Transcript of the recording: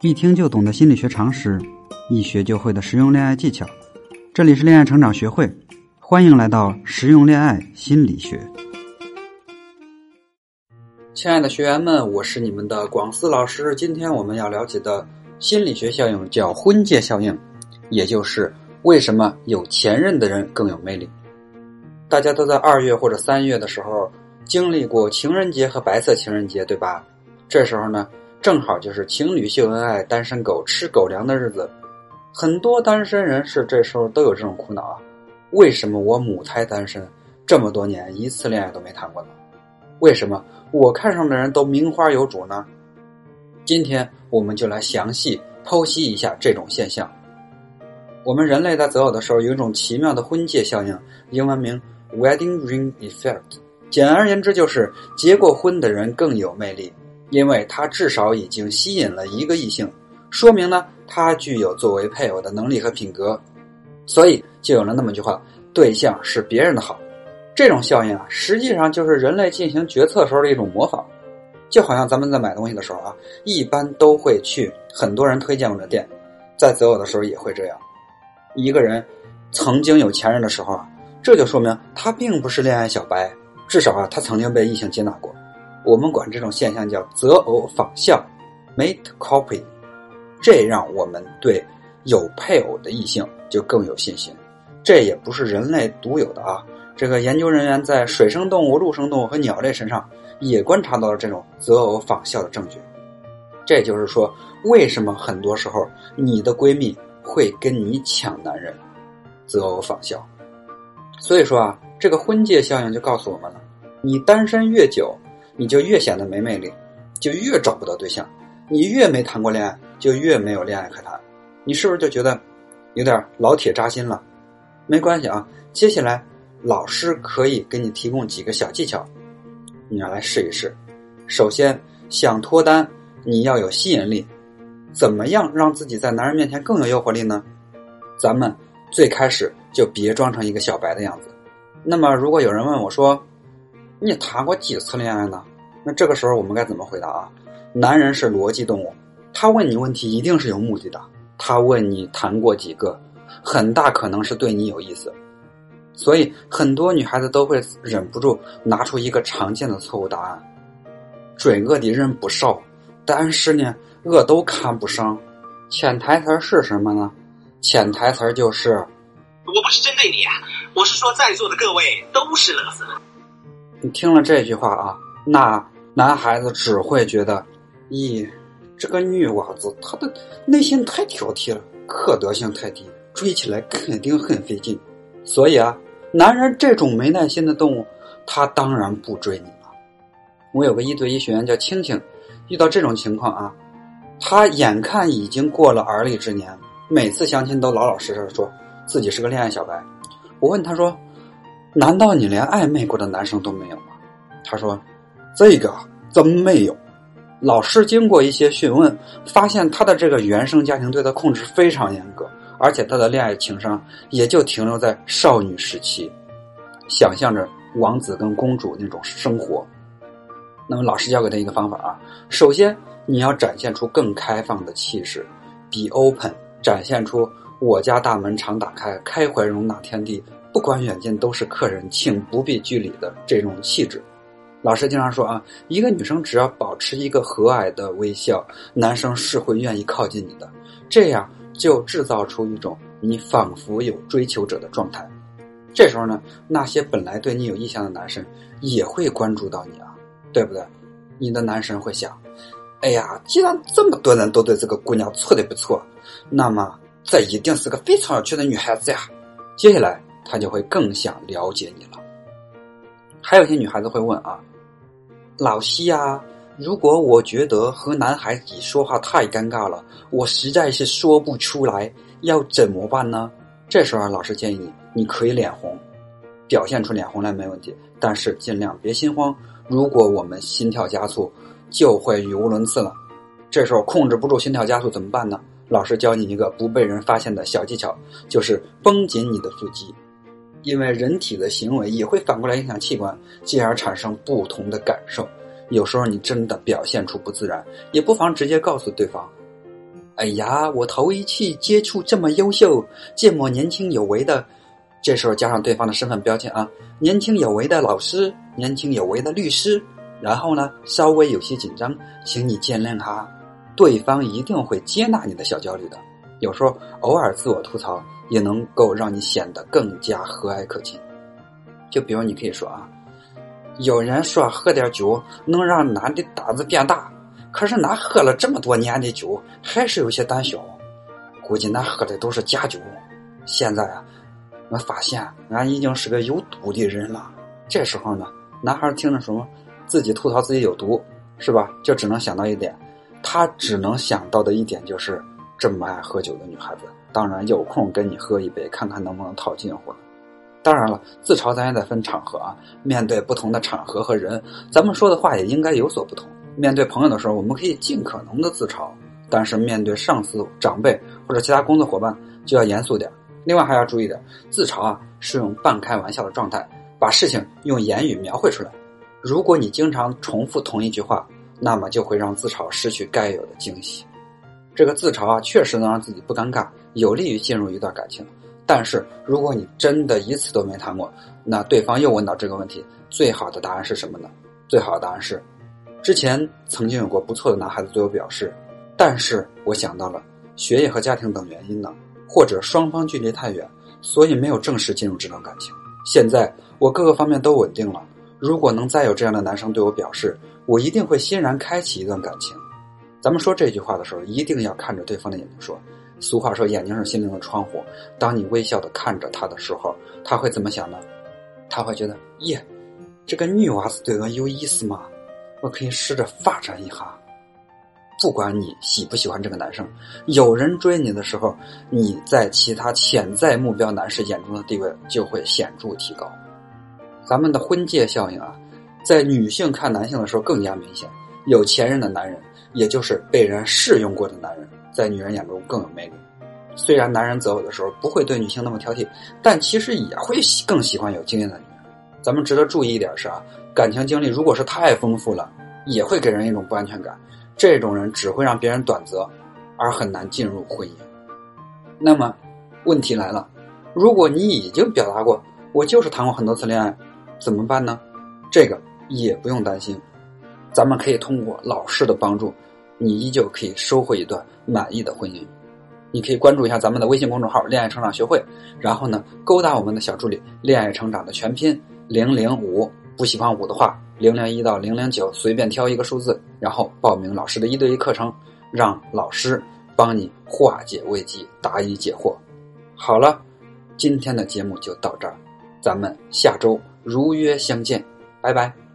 一听就懂的心理学常识，一学就会的实用恋爱技巧。这里是恋爱成长学会，欢迎来到实用恋爱心理学。亲爱的学员们，我是你们的广思老师。今天我们要了解的心理学效应叫婚介效应，也就是为什么有前任的人更有魅力。大家都在二月或者三月的时候经历过情人节和白色情人节，对吧？这时候呢？正好就是情侣秀恩爱、单身狗吃狗粮的日子，很多单身人士这时候都有这种苦恼啊：为什么我母胎单身这么多年，一次恋爱都没谈过呢？为什么我看上的人都名花有主呢？今天我们就来详细剖析一下这种现象。我们人类在择偶的时候有一种奇妙的婚戒效应，英文名 Wedding Ring Effect，简而言之就是结过婚的人更有魅力。因为他至少已经吸引了一个异性，说明呢他具有作为配偶的能力和品格，所以就有了那么句话：对象是别人的好。这种效应啊，实际上就是人类进行决策时候的一种模仿，就好像咱们在买东西的时候啊，一般都会去很多人推荐过的店，在择偶的时候也会这样。一个人曾经有前任的时候啊，这就说明他并不是恋爱小白，至少啊他曾经被异性接纳过。我们管这种现象叫择偶仿效 （mate copy），这让我们对有配偶的异性就更有信心。这也不是人类独有的啊，这个研究人员在水生动物、陆生动物和鸟类身上也观察到了这种择偶仿效的证据。这就是说，为什么很多时候你的闺蜜会跟你抢男人？择偶仿效。所以说啊，这个婚介效应就告诉我们了：你单身越久。你就越显得没魅力，就越找不到对象。你越没谈过恋爱，就越没有恋爱可谈。你是不是就觉得有点老铁扎心了？没关系啊，接下来老师可以给你提供几个小技巧，你要来试一试。首先，想脱单，你要有吸引力。怎么样让自己在男人面前更有诱惑力呢？咱们最开始就别装成一个小白的样子。那么，如果有人问我说，你谈过几次恋爱呢？那这个时候我们该怎么回答啊？男人是逻辑动物，他问你问题一定是有目的的。他问你谈过几个，很大可能是对你有意思。所以很多女孩子都会忍不住拿出一个常见的错误答案：追我的人不少，但是呢，我都看不上。潜台词是什么呢？潜台词就是：我不是针对你啊，我是说在座的各位都是乐色。你听了这句话啊，那男孩子只会觉得，咦，这个女娃子她的内心太挑剔了，可得性太低，追起来肯定很费劲。所以啊，男人这种没耐心的动物，他当然不追你了。我有个一对一学员叫青青，遇到这种情况啊，他眼看已经过了而立之年，每次相亲都老老实实的说自己是个恋爱小白。我问他说。难道你连暧昧过的男生都没有吗？他说：“这个真没有。”老师经过一些询问，发现他的这个原生家庭对他控制非常严格，而且他的恋爱情商也就停留在少女时期，想象着王子跟公主那种生活。那么老师教给他一个方法啊，首先你要展现出更开放的气势，be open，展现出我家大门常打开，开怀容纳天地。不管远近都是客人，请不必拘礼的这种气质。老师经常说啊，一个女生只要保持一个和蔼的微笑，男生是会愿意靠近你的。这样就制造出一种你仿佛有追求者的状态。这时候呢，那些本来对你有意向的男生也会关注到你啊，对不对？你的男神会想：哎呀，既然这么多人都对这个姑娘错的不错，那么这一定是个非常有趣的女孩子呀。接下来。他就会更想了解你了。还有些女孩子会问啊，老西啊，如果我觉得和男孩子说话太尴尬了，我实在是说不出来，要怎么办呢？这时候老师建议你，你可以脸红，表现出脸红来没问题，但是尽量别心慌。如果我们心跳加速，就会语无伦次了。这时候控制不住心跳加速怎么办呢？老师教你一个不被人发现的小技巧，就是绷紧你的腹肌。因为人体的行为也会反过来影响器官，进而产生不同的感受。有时候你真的表现出不自然，也不妨直接告诉对方：“哎呀，我头一次接触这么优秀、这么年轻有为的。”这时候加上对方的身份标签啊，年轻有为的老师，年轻有为的律师。然后呢，稍微有些紧张，请你见谅哈。对方一定会接纳你的小焦虑的。有时候偶尔自我吐槽，也能够让你显得更加和蔼可亲。就比如你可以说啊，有人说喝点酒能让男的胆子变大，可是那喝了这么多年的酒，还是有些胆小。估计俺喝的都是假酒。现在啊，我发现俺已经是个有毒的人了。这时候呢，男孩听着什么？自己吐槽自己有毒，是吧？就只能想到一点，他只能想到的一点就是这么爱喝酒的女孩子，当然有空跟你喝一杯，看看能不能套近乎。当然了，自嘲咱也得分场合啊。面对不同的场合和人，咱们说的话也应该有所不同。面对朋友的时候，我们可以尽可能的自嘲；但是面对上司、长辈或者其他工作伙伴，就要严肃点。另外还要注意点，自嘲啊是用半开玩笑的状态，把事情用言语描绘出来。如果你经常重复同一句话，那么就会让自嘲失去该有的惊喜。这个自嘲啊，确实能让自己不尴尬，有利于进入一段感情。但是，如果你真的一次都没谈过，那对方又问到这个问题，最好的答案是什么呢？最好的答案是，之前曾经有过不错的男孩子对我表示，但是我想到了学业和家庭等原因呢，或者双方距离太远，所以没有正式进入这段感情。现在我各个方面都稳定了。如果能再有这样的男生对我表示，我一定会欣然开启一段感情。咱们说这句话的时候，一定要看着对方的眼睛说。俗话说，眼睛是心灵的窗户。当你微笑的看着他的时候，他会怎么想呢？他会觉得，耶，这个女娃子对我有意思吗？我可以试着发展一下。不管你喜不喜欢这个男生，有人追你的时候，你在其他潜在目标男士眼中的地位就会显著提高。咱们的婚介效应啊，在女性看男性的时候更加明显。有前任的男人，也就是被人试用过的男人，在女人眼中更有魅力。虽然男人择偶的时候不会对女性那么挑剔，但其实也会更喜欢有经验的女人。咱们值得注意一点是啊，感情经历如果是太丰富了，也会给人一种不安全感。这种人只会让别人短择，而很难进入婚姻。那么，问题来了，如果你已经表达过，我就是谈过很多次恋爱。怎么办呢？这个也不用担心，咱们可以通过老师的帮助，你依旧可以收获一段满意的婚姻。你可以关注一下咱们的微信公众号“恋爱成长学会”，然后呢，勾搭我们的小助理“恋爱成长”的全拼零零五，不喜欢五的话，零零一到零零九随便挑一个数字，然后报名老师的一对一课程，让老师帮你化解危机，答疑解惑。好了，今天的节目就到这儿，咱们下周。如约相见，拜拜。